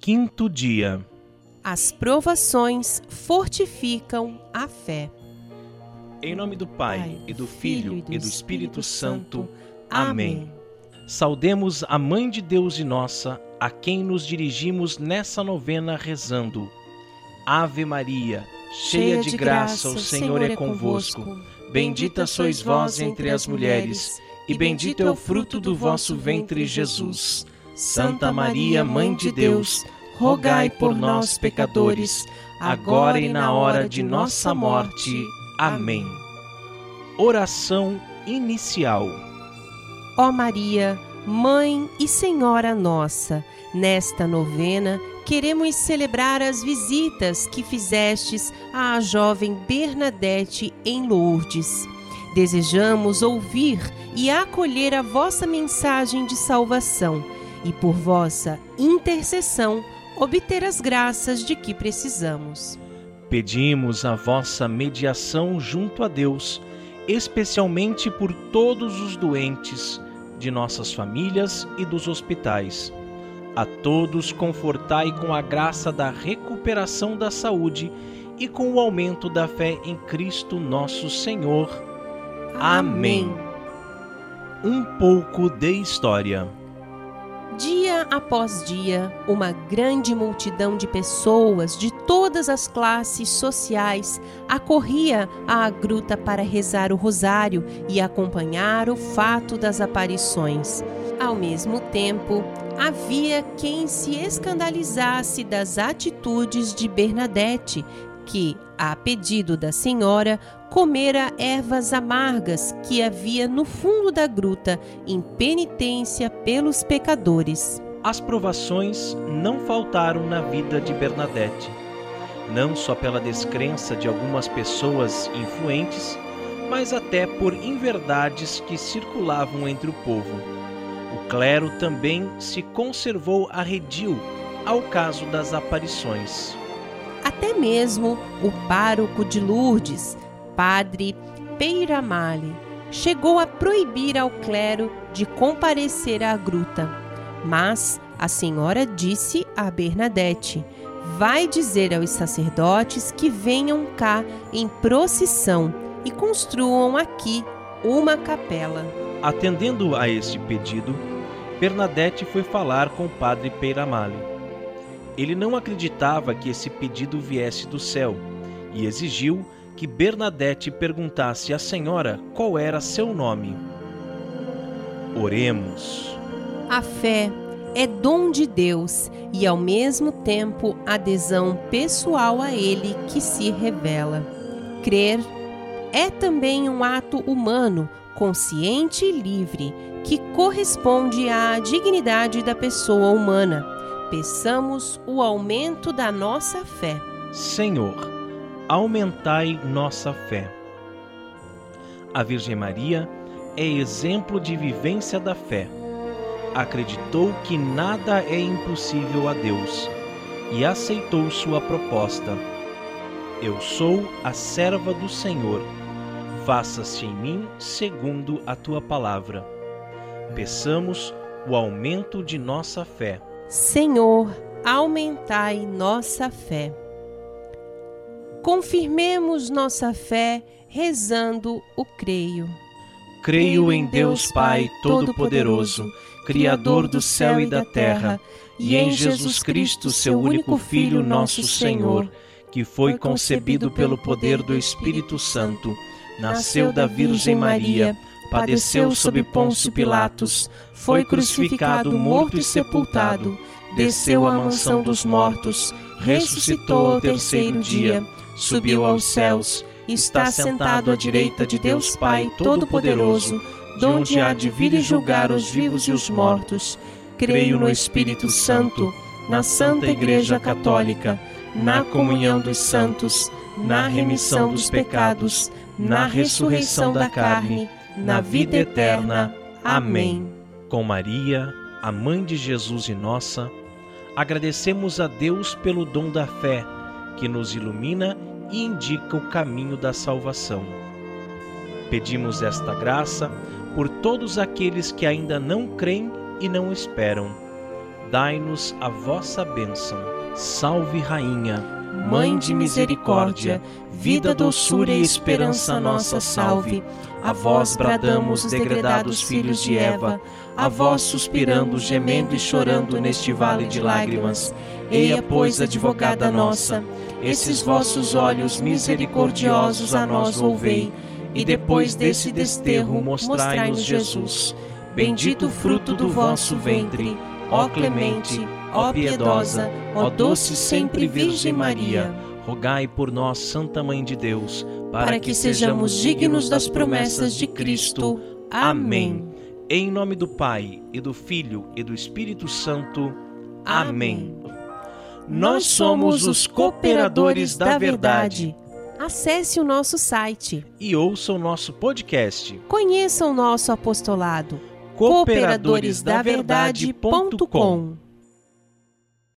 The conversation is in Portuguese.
Quinto dia. As provações fortificam a fé. Em nome do Pai, e do Filho, e do Espírito Santo. Amém. Saudemos a Mãe de Deus e nossa, a quem nos dirigimos nessa novena rezando. Ave Maria, cheia de graça, o Senhor é convosco. Bendita sois vós entre as mulheres, e bendito é o fruto do vosso ventre, Jesus. Santa Maria, Mãe de Deus, rogai por nós, pecadores, agora e na hora de nossa morte. Amém. Oração inicial. Ó Maria, Mãe e Senhora nossa, nesta novena queremos celebrar as visitas que fizestes à jovem Bernadette em Lourdes. Desejamos ouvir e acolher a vossa mensagem de salvação e, por vossa intercessão, obter as graças de que precisamos. Pedimos a vossa mediação junto a Deus, especialmente por todos os doentes de nossas famílias e dos hospitais. A todos confortai com a graça da recuperação da saúde e com o aumento da fé em Cristo nosso Senhor. Amém. Um pouco de história. Dia após dia, uma grande multidão de pessoas de todas as classes sociais acorria à gruta para rezar o rosário e acompanhar o fato das aparições. Ao mesmo tempo, havia quem se escandalizasse das atitudes de Bernadette, que, a pedido da senhora, comera ervas amargas que havia no fundo da gruta, em penitência pelos pecadores. As provações não faltaram na vida de Bernadette, não só pela descrença de algumas pessoas influentes, mas até por inverdades que circulavam entre o povo. O clero também se conservou arredio ao caso das aparições. Até mesmo o pároco de Lourdes, padre Peiramale, chegou a proibir ao clero de comparecer à gruta. Mas a senhora disse a Bernadette: Vai dizer aos sacerdotes que venham cá em procissão e construam aqui uma capela. Atendendo a este pedido, Bernadette foi falar com o padre Peiramale. Ele não acreditava que esse pedido viesse do céu e exigiu que Bernadette perguntasse à senhora qual era seu nome. Oremos. A fé é dom de Deus e, ao mesmo tempo, adesão pessoal a Ele que se revela. Crer é também um ato humano, consciente e livre, que corresponde à dignidade da pessoa humana peçamos o aumento da nossa fé. Senhor, aumentai nossa fé. A Virgem Maria é exemplo de vivência da fé. Acreditou que nada é impossível a Deus e aceitou sua proposta. Eu sou a serva do Senhor. Faça-se em mim segundo a tua palavra. Peçamos o aumento de nossa fé. Senhor, aumentai nossa fé. Confirmemos nossa fé rezando o creio. Creio em Deus Pai Todo-Poderoso, Criador do céu e da terra, e em Jesus Cristo, seu único Filho, nosso Senhor, que foi concebido pelo poder do Espírito Santo, nasceu da Virgem Maria padeceu sob Pôncio Pilatos, foi crucificado, morto e sepultado, desceu à mansão dos mortos, ressuscitou ao terceiro dia, subiu aos céus, está sentado à direita de Deus Pai Todo-Poderoso, de onde há de vir e julgar os vivos e os mortos. Creio no Espírito Santo, na Santa Igreja Católica, na comunhão dos santos, na remissão dos pecados, na ressurreição da carne na vida eterna. Amém. Com Maria, a mãe de Jesus e nossa, agradecemos a Deus pelo dom da fé, que nos ilumina e indica o caminho da salvação. Pedimos esta graça por todos aqueles que ainda não creem e não esperam. dai-nos a vossa bênção. Salve, Rainha, Mãe de misericórdia, vida, doçura e esperança nossa, salve. A vós bradamos, os degredados filhos de Eva, a vós suspirando, gemendo e chorando neste vale de lágrimas. Eia, pois, advogada nossa, esses vossos olhos misericordiosos a nós volvei, e depois desse desterro mostrai-nos Jesus. Bendito fruto do vosso ventre, ó clemente, ó piedosa, ó doce sempre Virgem Maria. Rogai por nós, Santa Mãe de Deus, para, para que sejamos dignos das promessas de Cristo. Amém. Em nome do Pai, e do Filho, e do Espírito Santo. Amém. Nós somos os cooperadores da verdade. Acesse o nosso site e ouça o nosso podcast. Conheça o nosso apostolado cooperadoresdaverdade.com